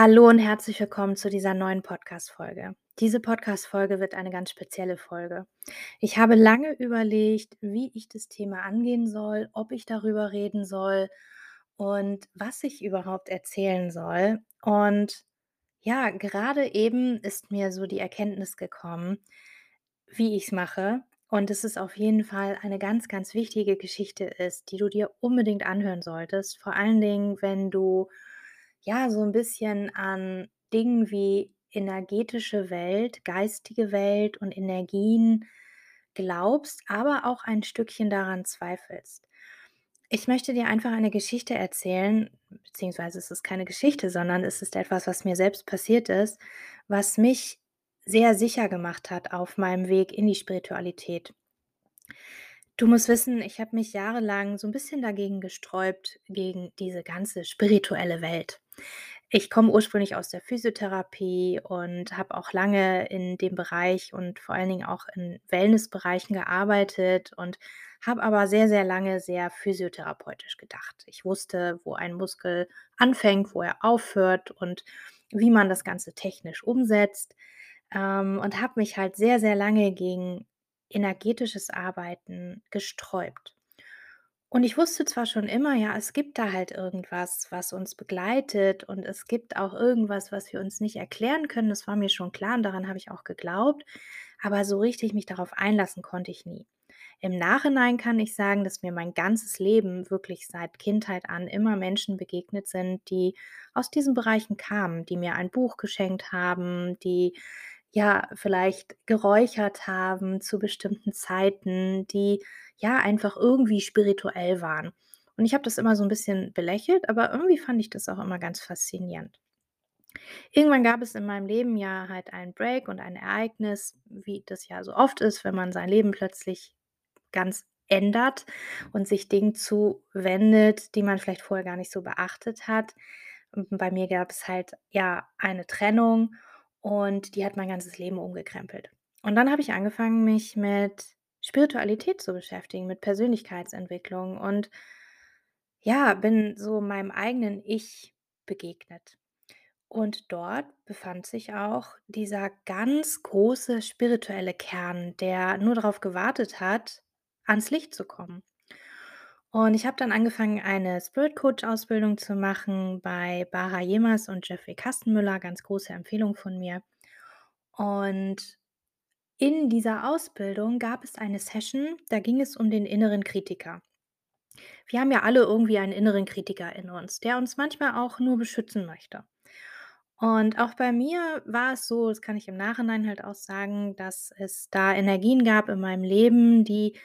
Hallo und herzlich willkommen zu dieser neuen Podcast-Folge. Diese Podcast-Folge wird eine ganz spezielle Folge. Ich habe lange überlegt, wie ich das Thema angehen soll, ob ich darüber reden soll und was ich überhaupt erzählen soll. Und ja, gerade eben ist mir so die Erkenntnis gekommen, wie ich es mache und es auf jeden Fall eine ganz, ganz wichtige Geschichte ist, die du dir unbedingt anhören solltest. Vor allen Dingen, wenn du ja so ein bisschen an Dingen wie energetische Welt, geistige Welt und Energien glaubst, aber auch ein Stückchen daran zweifelst. Ich möchte dir einfach eine Geschichte erzählen, beziehungsweise es ist keine Geschichte, sondern es ist etwas, was mir selbst passiert ist, was mich sehr sicher gemacht hat auf meinem Weg in die Spiritualität. Du musst wissen, ich habe mich jahrelang so ein bisschen dagegen gesträubt, gegen diese ganze spirituelle Welt. Ich komme ursprünglich aus der Physiotherapie und habe auch lange in dem Bereich und vor allen Dingen auch in Wellnessbereichen gearbeitet und habe aber sehr, sehr lange sehr physiotherapeutisch gedacht. Ich wusste, wo ein Muskel anfängt, wo er aufhört und wie man das Ganze technisch umsetzt, ähm, und habe mich halt sehr, sehr lange gegen energetisches Arbeiten gesträubt. Und ich wusste zwar schon immer, ja, es gibt da halt irgendwas, was uns begleitet und es gibt auch irgendwas, was wir uns nicht erklären können. Das war mir schon klar und daran habe ich auch geglaubt, aber so richtig mich darauf einlassen konnte ich nie. Im Nachhinein kann ich sagen, dass mir mein ganzes Leben wirklich seit Kindheit an immer Menschen begegnet sind, die aus diesen Bereichen kamen, die mir ein Buch geschenkt haben, die ja, vielleicht geräuchert haben zu bestimmten Zeiten, die ja einfach irgendwie spirituell waren. Und ich habe das immer so ein bisschen belächelt, aber irgendwie fand ich das auch immer ganz faszinierend. Irgendwann gab es in meinem Leben ja halt einen Break und ein Ereignis, wie das ja so oft ist, wenn man sein Leben plötzlich ganz ändert und sich Dingen zuwendet, die man vielleicht vorher gar nicht so beachtet hat. Bei mir gab es halt ja eine Trennung und die hat mein ganzes Leben umgekrempelt. Und dann habe ich angefangen, mich mit Spiritualität zu beschäftigen, mit Persönlichkeitsentwicklung und ja, bin so meinem eigenen Ich begegnet. Und dort befand sich auch dieser ganz große spirituelle Kern, der nur darauf gewartet hat, ans Licht zu kommen. Und ich habe dann angefangen, eine Spirit Coach Ausbildung zu machen bei Bara Jemers und Jeffrey Kastenmüller, ganz große Empfehlung von mir. Und in dieser Ausbildung gab es eine Session, da ging es um den inneren Kritiker. Wir haben ja alle irgendwie einen inneren Kritiker in uns, der uns manchmal auch nur beschützen möchte. Und auch bei mir war es so, das kann ich im Nachhinein halt auch sagen, dass es da Energien gab in meinem Leben, die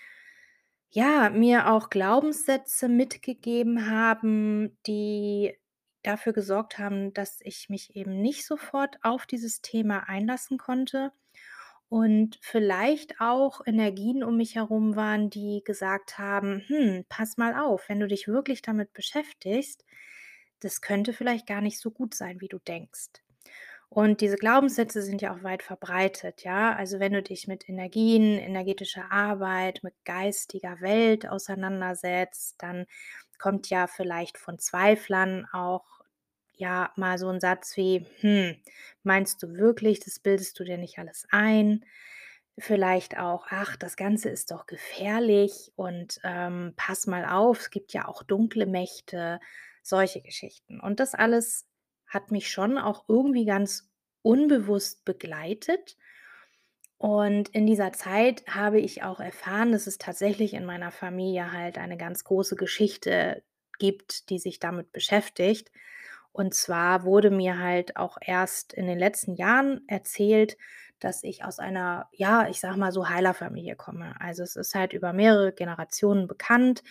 ja, mir auch Glaubenssätze mitgegeben haben, die dafür gesorgt haben, dass ich mich eben nicht sofort auf dieses Thema einlassen konnte und vielleicht auch Energien um mich herum waren, die gesagt haben: „Hm, pass mal auf, wenn du dich wirklich damit beschäftigst, das könnte vielleicht gar nicht so gut sein, wie du denkst.“ Und diese Glaubenssätze sind ja auch weit verbreitet, ja. Also wenn du dich mit Energien, energetischer Arbeit, mit geistiger Welt auseinandersetzt, dann kommt ja vielleicht von Zweiflern auch ja mal so ein Satz wie, hm, meinst du wirklich, das bildest du dir nicht alles ein? Vielleicht auch, ach, das Ganze ist doch gefährlich und ähm, pass mal auf, es gibt ja auch dunkle Mächte, solche Geschichten. Und das alles hat mich schon auch irgendwie ganz unbewusst begleitet. Und in dieser Zeit habe ich auch erfahren, dass es tatsächlich in meiner Familie halt eine ganz große Geschichte gibt, die sich damit beschäftigt. Und zwar wurde mir halt auch erst in den letzten Jahren erzählt, dass ich aus einer, ja, ich sage mal so Heilerfamilie komme. Also es ist halt über mehrere Generationen bekannt,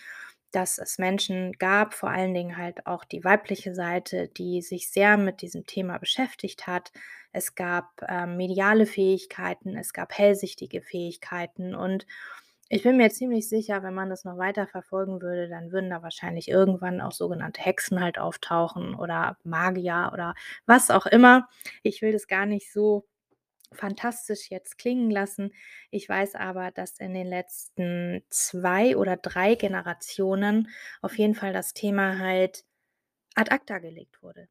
dass es Menschen gab, vor allen Dingen halt auch die weibliche Seite, die sich sehr mit diesem Thema beschäftigt hat. Es gab ähm, mediale Fähigkeiten, es gab hellsichtige Fähigkeiten und ich bin mir ziemlich sicher, wenn man das noch weiter verfolgen würde, dann würden da wahrscheinlich irgendwann auch sogenannte Hexen halt auftauchen oder Magier oder was auch immer. Ich will das gar nicht so fantastisch jetzt klingen lassen. Ich weiß aber, dass in den letzten 2 oder 3 Generationen auf jeden Fall das Thema halt ad acta gelegt wurde.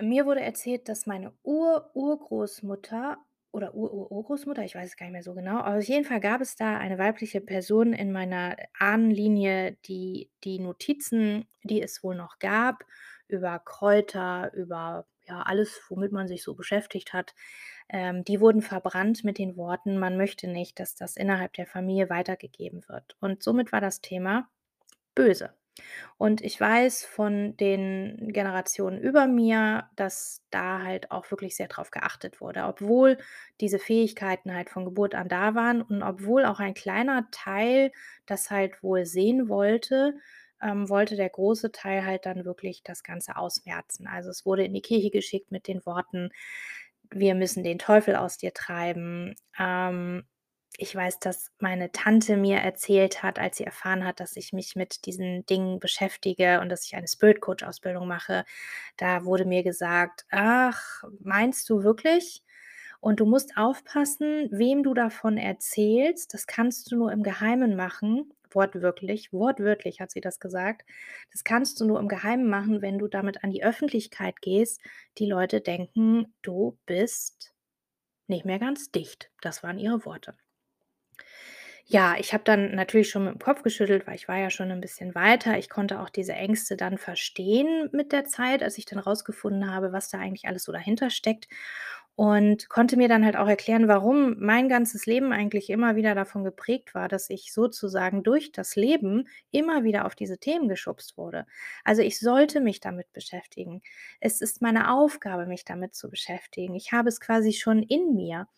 Mir wurde erzählt, dass meine Ur-Urgroßmutter oder Ur-Ur-Urgroßmutter, ich weiß es gar nicht mehr so genau, aber auf jeden Fall gab es da eine weibliche Person in meiner Ahnenlinie, die die Notizen, die es wohl noch gab, über Kräuter, über, ja, alles, womit man sich so beschäftigt hat, ähm, die wurden verbrannt mit den Worten: „Man möchte nicht, dass das innerhalb der Familie weitergegeben wird.“ Und somit war das Thema böse. Und ich weiß von den Generationen über mir, dass da halt auch wirklich sehr drauf geachtet wurde. Obwohl diese Fähigkeiten halt von Geburt an da waren und obwohl auch ein kleiner Teil das halt wohl sehen wollte, ähm, wollte der große Teil halt dann wirklich das Ganze ausmerzen. Also, es wurde in die Kirche geschickt mit den Worten: „Wir müssen den Teufel aus dir treiben.“ Ähm, ich weiß, dass meine Tante mir erzählt hat, als sie erfahren hat, dass ich mich mit diesen Dingen beschäftige und dass ich eine Spirit Coach Ausbildung mache, da wurde mir gesagt: „Ach, meinst du wirklich? Und du musst aufpassen, wem du davon erzählst. Das kannst du nur im Geheimen machen.“ Wortwörtlich, wortwörtlich hat sie das gesagt. „Das kannst du nur im Geheimen machen, wenn du damit an die Öffentlichkeit gehst. Die Leute denken, du bist nicht mehr ganz dicht.“ Das waren ihre Worte. Ja, ich habe dann natürlich schon mit dem Kopf geschüttelt, weil ich war ja schon 'n bisschen weiter. Ich konnte auch diese Ängste dann verstehen mit der Zeit, als ich dann rausgefunden habe, was da eigentlich alles so dahinter steckt und konnte mir dann halt auch erklären, warum mein ganzes Leben eigentlich immer wieder davon geprägt war, dass ich sozusagen durch das Leben immer wieder auf diese Themen geschubst wurde. Also, ich sollte mich damit beschäftigen. Es ist meine Aufgabe, mich damit zu beschäftigen. Ich habe es quasi schon in mir.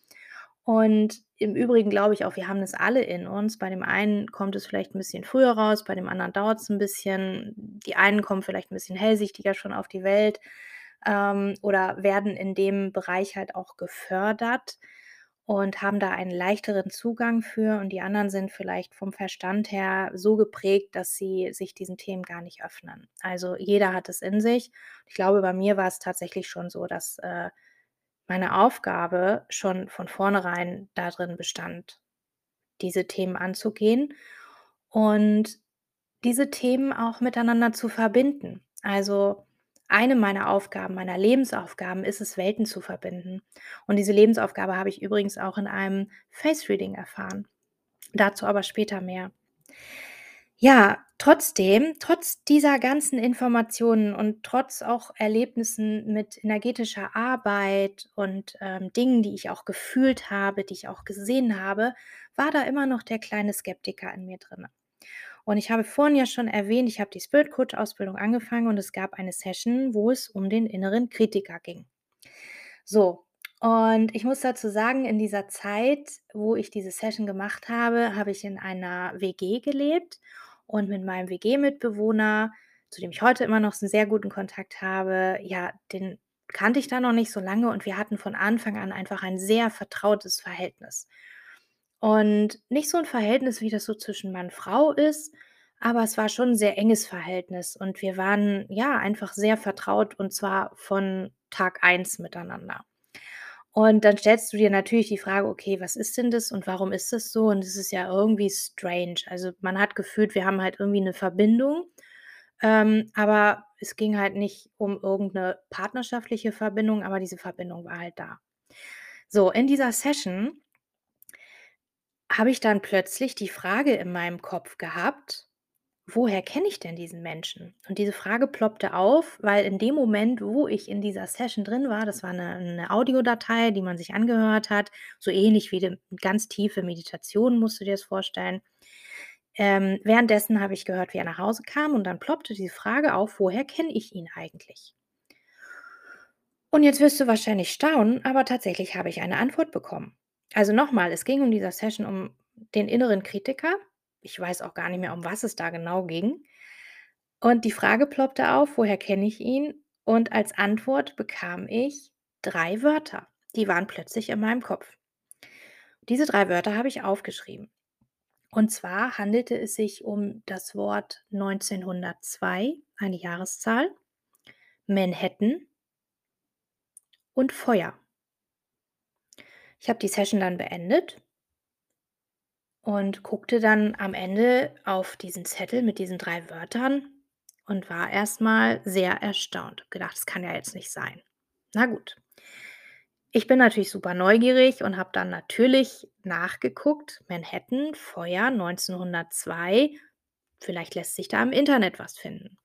Und im Übrigen glaube ich auch, wir haben das alle in uns. Bei dem einen kommt es vielleicht 'n bisschen früher raus, bei dem anderen dauert's 'n bisschen. Die einen kommen vielleicht 'n bisschen hellsichtiger schon auf die Welt, ähm, oder werden in dem Bereich halt auch gefördert und haben da einen leichteren Zugang für und die anderen sind vielleicht vom Verstand her so geprägt, dass sie sich diesen Themen gar nicht öffnen. Also, jeder hat es in sich. Ich glaube, bei mir war's tatsächlich schon so, dass, äh, meine Aufgabe schon von vornherein da drin bestand, diese Themen anzugehen und diese Themen auch miteinander zu verbinden. Also, eine meiner Aufgaben, meiner Lebensaufgaben ist es, Welten zu verbinden. Und diese Lebensaufgabe habe ich übrigens auch in einem Face Reading erfahren. Dazu aber später mehr. Ja, trotzdem, trotz dieser ganzen Informationen und trotz auch Erlebnissen mit energetischer Arbeit und, ähm, Dingen, die ich auch gefühlt habe, die ich auch gesehen habe, war da immer noch der kleine Skeptiker in mir drinne. Und ich habe vorhin ja schon erwähnt, ich habe die Spirit Coach Ausbildung angefangen und es gab eine Session, wo es um den inneren Kritiker ging. So, und ich muss dazu sagen, in dieser Zeit, wo ich diese Session gemacht habe, habe ich in einer WG gelebt und mit meinem WG-Mitbewohner, zu dem ich heute immer noch 'n sehr guten Kontakt habe, ja, den kannte ich da noch nicht so lange und wir hatten von Anfang an einfach ein sehr vertrautes Verhältnis. Und nicht so 'n Verhältnis, wie das so zwischen Mann, Frau ist, aber es war schon 'n sehr enges Verhältnis und wir waren, ja, einfach sehr vertraut und zwar von Tag 1 miteinander. Und dann stellst du dir natürlich die Frage: „Okay, was ist denn das und warum ist das so?“ Und das ist ja irgendwie strange. Also, man hat gefühlt, wir haben halt irgendwie 'ne Verbindung, ähm, aber es ging halt nicht um irgend 'ne partnerschaftliche Verbindung, aber diese Verbindung war halt da. So, in dieser Session habe ich dann plötzlich die Frage in meinem Kopf gehabt: „Woher kenne ich denn diesen Menschen?“ Und diese Frage ploppte auf, weil in dem Moment, wo ich in dieser Session drin war das war 'ne 'ne Audiodatei, die man sich angehört hat, so ähnlich wie de ganz tiefe Meditation, musst du dir das vorstellen. Ähm, währenddessen habe ich gehört, wie er nach Hause kam und dann ploppte die Frage auf: „Woher kenne ich ihn eigentlich?“ Und jetzt wirst du wahrscheinlich staunen, aber tatsächlich habe ich eine Antwort bekommen. Also, noch mal, es ging in dieser Session um den inneren Kritiker. Ich weiß auch gar nicht mehr, um was es da genau ging. Und die Frage ploppte auf: „Woher kenne ich ihn?“ Und als Antwort bekam ich 3 Wörter. Die waren plötzlich in meinem Kopf. Diese 3 Wörter habe ich aufgeschrieben. Und zwar handelte es sich um das Wort 1902, eine Jahreszahl, Manhattan und Feuer. Ich habe die Session dann beendet und guckte dann am Ende auf diesen Zettel mit diesen 3 Wörtern und war erst mal sehr erstaunt. Habe gedacht: „Das kann ja jetzt nicht sein.“ Na gut. Ich bin natürlich super neugierig und habe dann natürlich nachgeguckt, Manhattan, Feuer 1902. Vielleicht lässt sich da im Internet was finden.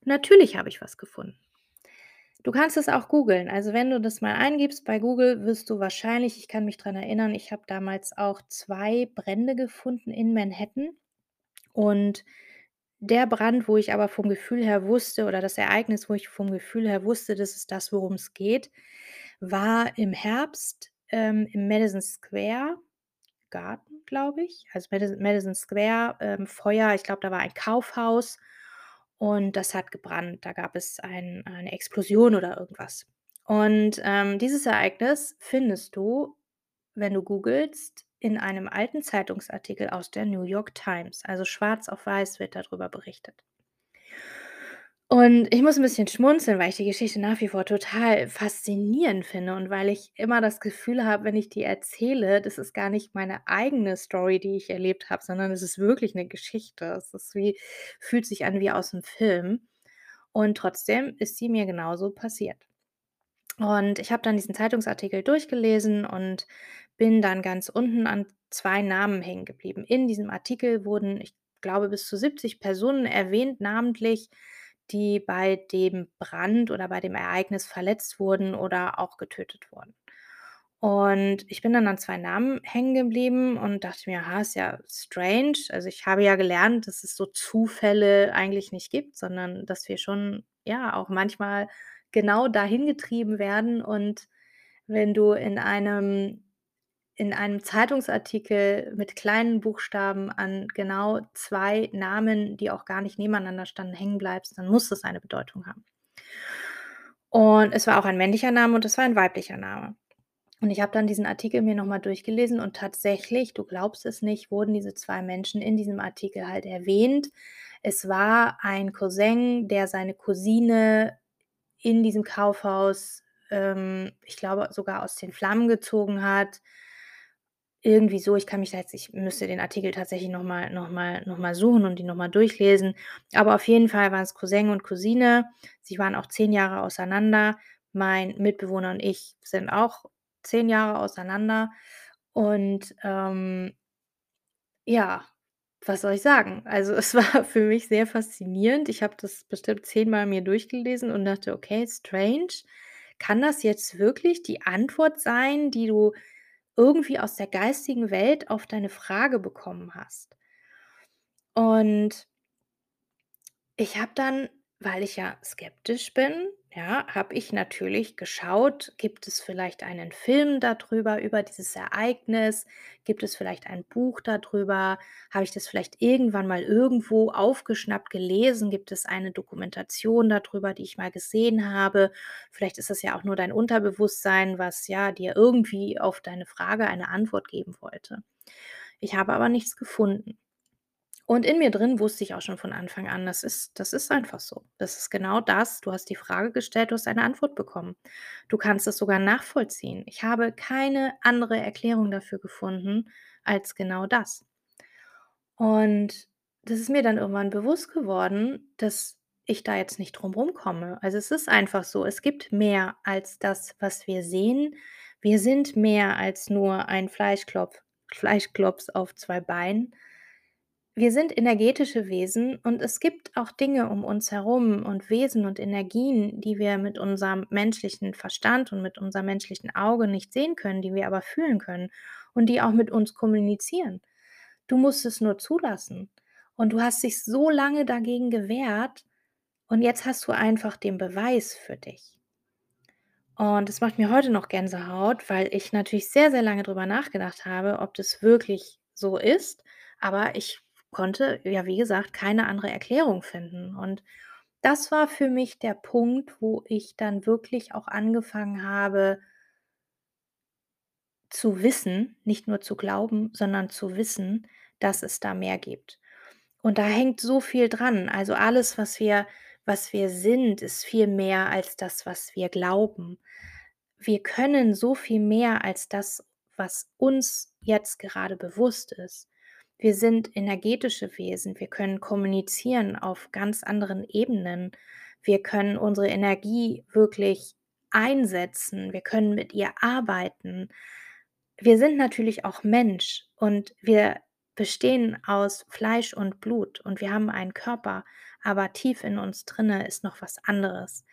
Und natürlich habe ich was gefunden. Du kannst es auch googeln. Also, wenn du das mal eingibst bei Google, wirst du wahrscheinlich ich kann mich dran erinnern, ich habe damals auch 2 Brände gefunden in Manhattan. Und der Brand, wo ich aber vom Gefühl her wusste oder das Ereignis, wo ich vom Gefühl her wusste, das ist das, worum's geht, war im Herbst, ähm, im Madison Square Garden, glaube ich. Also, Madison Madison Square, ähm, Feuer. Ich glaube, da war ein Kaufhaus und das hat gebrannt. Da gab es ein eine Explosion oder irgendwas. Und, ähm, dieses Ereignis findest du, wenn du googelst, in einem alten Zeitungsartikel aus der New York Times. Also, schwarz auf weiß wird da drüber berichtet. Und ich muss 'n bisschen schmunzeln, weil ich die Geschichte nach wie vor total faszinierend finde und weil ich immer das Gefühl habe, wenn ich die erzähle, das ist gar nicht meine eigene Story, die ich erlebt habe, sondern es ist wirklich 'ne Geschichte. Es ist wie fühlt sich an wie aus'm Film. Und trotzdem ist sie mir genauso passiert. Und ich habe dann diesen Zeitungsartikel durchgelesen und bin dann ganz unten an 2 Namen hängen geblieben. In diesem Artikel wurden, ich glaube, bis zu 70 Personen erwähnt, namentlich, die bei dem Brand oder bei dem Ereignis verletzt wurden oder auch getötet wurden. Und ich bin dann an 2 Namen hängen geblieben und dachte mir: „Ha, ist ja strange.“ Also, ich habe ja gelernt, dass es so Zufälle eigentlich nicht gibt, sondern dass wir schon, ja, auch manchmal genau dahin getrieben werden. Und wenn du in einem in einem Zeitungsartikel mit kleinen Buchstaben an genau 2 Namen, die auch gar nicht nebeneinander standen, hängen bleibst, dann muss das eine Bedeutung haben. Und es war auch ein männlicher Name und es war ein weiblicher Name. Und ich habe dann diesen Artikel mir noch mal durchgelesen und tatsächlich, du glaubst es nicht, wurden diese 2 Menschen in diesem Artikel halt erwähnt. Es war ein Cousin, der seine Cousine in diesem Kaufhaus, ähm, ich glaube, sogar aus den Flammen gezogen hat. Irgendwie so, ich kann mich da jetzt ich müsste den Artikel tatsächlich noch mal noch mal noch mal suchen und ihn noch mal durchlesen. Aber auf jeden Fall waren's Cousin und Cousine. Sie waren auch 10 Jahre auseinander. Mein Mitbewohner und ich sind auch 10 Jahre auseinander. Und, ähm ja, was soll ich sagen? Also, es war für mich sehr faszinierend. Ich habe das bestimmt zehnmal mir durchgelesen und dachte: „Okay, strange. Kann das jetzt wirklich die Antwort sein, die du irgendwie aus der geistigen Welt auf deine Frage bekommen hast?“ Und ich habe dann, weil ich ja skeptisch bin, ja, habe ich natürlich geschaut, gibt es vielleicht einen Film da drüber, über dieses Ereignis? Gibt es vielleicht ein Buch da drüber? Habe ich das vielleicht irgendwann mal irgendwo aufgeschnappt, gelesen? Gibt es eine Dokumentation da drüber, die ich mal gesehen habe? Vielleicht ist das ja auch nur dein Unterbewusstsein, was, ja, dir irgendwie auf deine Frage eine Antwort geben wollte. Ich habe aber nichts gefunden. Und in mir drin wusste ich auch schon von Anfang an, das ist das ist einfach so. Das ist genau das. Du hast die Frage gestellt, du hast eine Antwort bekommen. Du kannst es sogar nachvollziehen. Ich habe keine andere Erklärung dafür gefunden als genau das. Und das ist mir dann irgendwann bewusst geworden, dass ich da jetzt nicht drum rumkomme. Also, es ist einfach so, es gibt mehr als das, was wir sehen. Wir sind mehr als nur ein Fleischklopf Fleischklops auf 2 Beinen. Wir sind energetische Wesen und es gibt auch Dinge um uns herum und Wesen und Energien, die wir mit unserem menschlichen Verstand und mit unserem menschlichen Auge nicht sehen können, die wir aber fühlen können und die auch mit uns kommunizieren. Du musst es nur zulassen. Und du hast dich so lange dagegen gewehrt und jetzt hast du einfach den Beweis für dich. Und das macht mir heute noch Gänsehaut, weil ich natürlich sehr, sehr lange drüber nachgedacht habe, ob das wirklich so ist. Aber ich konnte, ja, wie gesagt, keine andere Erklärung finden. Und das war für mich der Punkt, wo ich dann wirklich auch angefangen habe zu wissen, nicht nur zu glauben, sondern zu wissen, dass es da mehr gibt. Und da hängt so viel dran. Also, alles, was wir was wir sind, ist viel mehr als das, was wir glauben. Wir können so viel mehr als das, was uns jetzt gerade bewusst ist. Wir sind energetische Wesen. Wir können kommunizieren auf ganz anderen Ebenen. Wir können unsere Energie wirklich einsetzen, wir können mit ihr arbeiten. Wir sind natürlich auch Mensch und wir bestehen aus Fleisch und Blut und wir haben einen Körper, aber tief in uns drinne ist noch was anderes.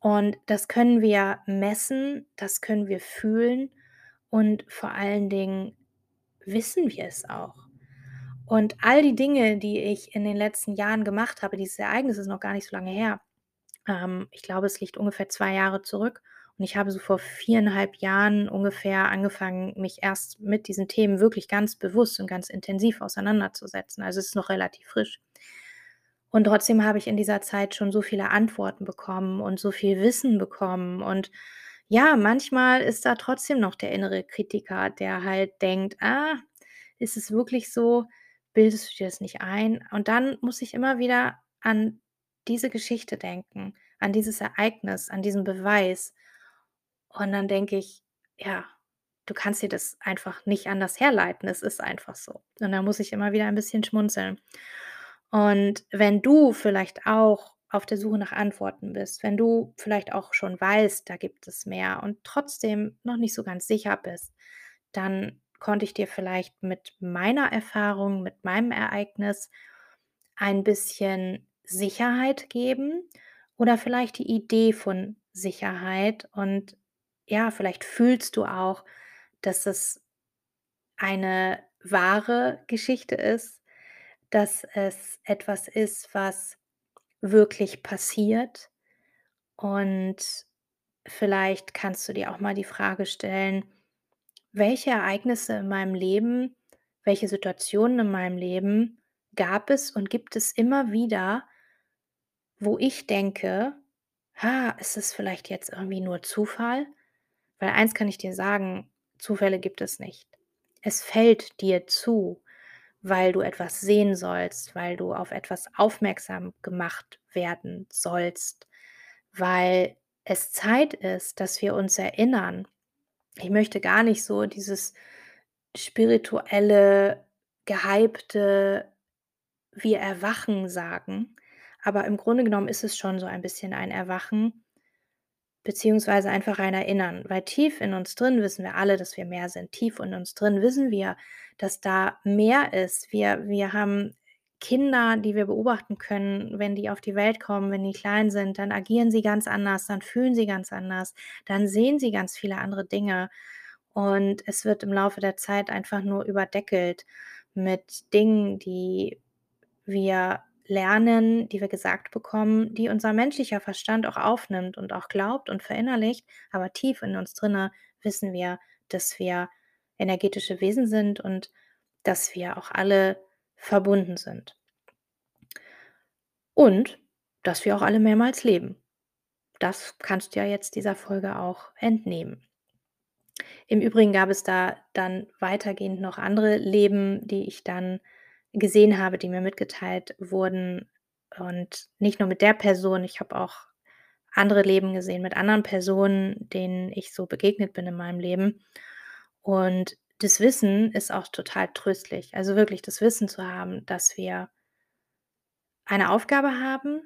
Und das können wir messen, das können wir fühlen und vor allen Dingen wissen wir es auch. Und all die Dinge, die ich in den letzten Jahren gemacht habe, dieses Ereignis ist noch gar nicht so lange her. Ähm, ich glaube, es liegt ungefähr zwei Jahre zurück. Und ich habe so vor viereinhalb Jahren ungefähr angefangen, mich erst mit diesen Themen wirklich ganz bewusst und ganz intensiv auseinanderzusetzen. Also es ist noch relativ frisch. Und trotzdem habe ich in dieser Zeit schon so viele Antworten bekommen und so viel Wissen bekommen. Und ja, manchmal ist da trotzdem noch der innere Kritiker, der halt denkt, ah, ist es wirklich so? Bildest du dir das nicht ein? Und dann muss ich immer wieder an diese Geschichte denken, an dieses Ereignis, an diesen Beweis. Und dann denke ich, ja, du kannst dir das einfach nicht anders herleiten. Es ist einfach so. Und da muss ich immer wieder ein bisschen schmunzeln. Und wenn du vielleicht auch auf der Suche nach Antworten bist, wenn du vielleicht auch schon weißt, da gibt es mehr und trotzdem noch nicht so ganz sicher bist, dann konnte ich dir vielleicht mit meiner Erfahrung, mit meinem Ereignis ein bisschen Sicherheit geben oder vielleicht die Idee von Sicherheit. Und ja, vielleicht fühlst du auch, dass es eine wahre Geschichte ist, dass es etwas ist, was wirklich passiert. Und vielleicht kannst du dir auch mal die Frage stellen, welche Ereignisse in meinem Leben, welche Situationen in meinem Leben gab es und gibt es immer wieder, wo ich denke, ha, ist es vielleicht jetzt irgendwie nur Zufall? Weil eins kann ich dir sagen, Zufälle gibt es nicht. Es fällt dir zu, weil du etwas sehen sollst, weil du auf etwas aufmerksam gemacht werden sollst, weil es Zeit ist, dass wir uns erinnern. Ich möchte gar nicht so dieses spirituelle, gehypte, wir erwachen sagen, aber im Grunde genommen ist es schon so ein bisschen ein Erwachen, beziehungsweise einfach ein Erinnern, weil tief in uns drin wissen wir alle, dass wir mehr sind. Tief in uns drin wissen wir, dass da mehr ist. Wir, wir haben Kinder, die wir beobachten können, wenn die auf die Welt kommen, wenn die klein sind, dann agieren sie ganz anders, dann fühlen sie ganz anders, dann sehen sie ganz viele andere Dinge. Und es wird im Laufe der Zeit einfach nur überdeckelt mit Dingen, die wir lernen, die wir gesagt bekommen, die unser menschlicher Verstand auch aufnimmt und auch glaubt und verinnerlicht, aber tief in uns drinne wissen wir, dass wir energetische Wesen sind und dass wir auch alle verbunden sind. Und dass wir auch alle mehrmals leben. Das kannst du ja jetzt dieser Folge auch entnehmen. Im Übrigen gab es da dann weitergehend noch andere Leben, die ich dann gesehen habe, die mir mitgeteilt wurden. Und nicht nur mit der Person, ich habe auch andere Leben gesehen mit anderen Personen, denen ich so begegnet bin in meinem Leben. Und das Wissen ist auch total tröstlich. Also wirklich das Wissen zu haben, dass wir eine Aufgabe haben,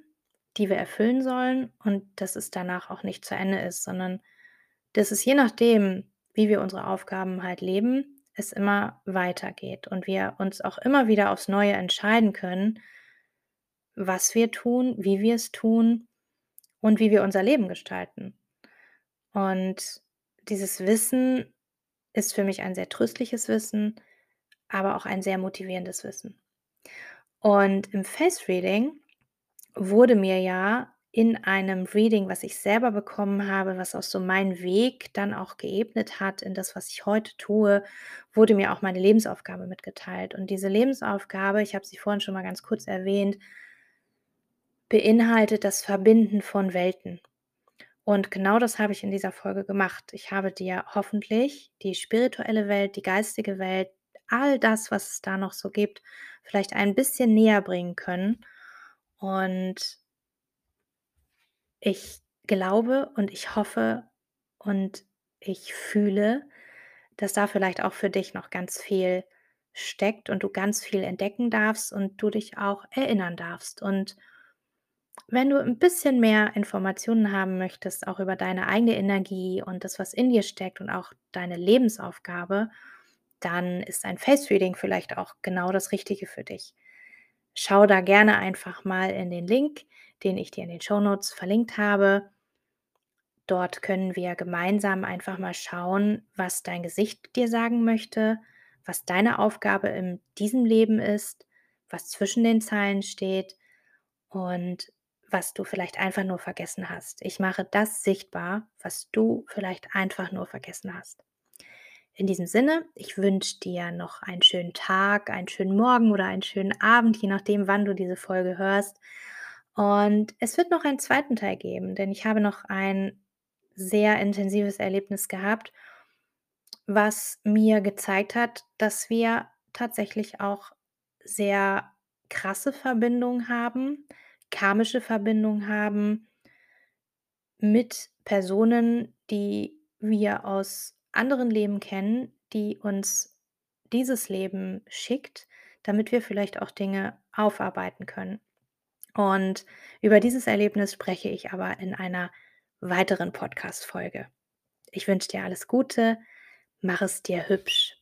die wir erfüllen sollen und dass es danach auch nicht zu Ende ist, sondern dass es je nachdem, wie wir unsere Aufgaben halt leben, es immer weitergeht und wir uns auch immer wieder aufs Neue entscheiden können, was wir tun, wie wir es tun und wie wir unser Leben gestalten. Und dieses Wissen ist für mich ein sehr tröstliches Wissen, aber auch ein sehr motivierendes Wissen. Und im Face Reading wurde mir ja in einem Reading, was ich selber bekommen habe, was auch so meinen Weg dann auch geebnet hat in das, was ich heute tue, wurde mir auch meine Lebensaufgabe mitgeteilt. Und diese Lebensaufgabe, ich habe sie vorhin schon mal ganz kurz erwähnt, beinhaltet das Verbinden von Welten. Und genau das habe ich in dieser Folge gemacht. Ich habe dir hoffentlich die spirituelle Welt, die geistige Welt, all das, was es da noch so gibt, vielleicht ein bisschen näher bringen können. Und ich glaube und ich hoffe und ich fühle, dass da vielleicht auch für dich noch ganz viel steckt und du ganz viel entdecken darfst und du dich auch erinnern darfst. Und Wenn du ein bisschen mehr Informationen haben möchtest, auch über deine eigene Energie und das, was in dir steckt und auch deine Lebensaufgabe, dann ist ein Face Reading vielleicht auch genau das Richtige für dich. Schau da gerne einfach mal in den Link, den ich dir in den Show Notes verlinkt habe. Dort können wir gemeinsam einfach mal schauen, was dein Gesicht dir sagen möchte, was deine Aufgabe in diesem Leben ist, was zwischen den Zeilen steht und was du vielleicht einfach nur vergessen hast. Ich mache das sichtbar, was du vielleicht einfach nur vergessen hast. In diesem Sinne, ich wünsche dir noch einen schönen Tag, einen schönen Morgen oder einen schönen Abend, je nachdem, wann du diese Folge hörst. Und es wird noch einen zweiten Teil geben, denn ich habe noch ein sehr intensives Erlebnis gehabt, was mir gezeigt hat, dass wir tatsächlich auch sehr krasse Verbindungen haben, karmische Verbindungen haben mit Personen, die wir aus anderen Leben kennen, die uns dieses Leben schickt, damit wir vielleicht auch Dinge aufarbeiten können. Und über dieses Erlebnis spreche ich aber in einer weiteren Podcast-Folge. Ich wünsche dir alles Gute, mach es dir hübsch.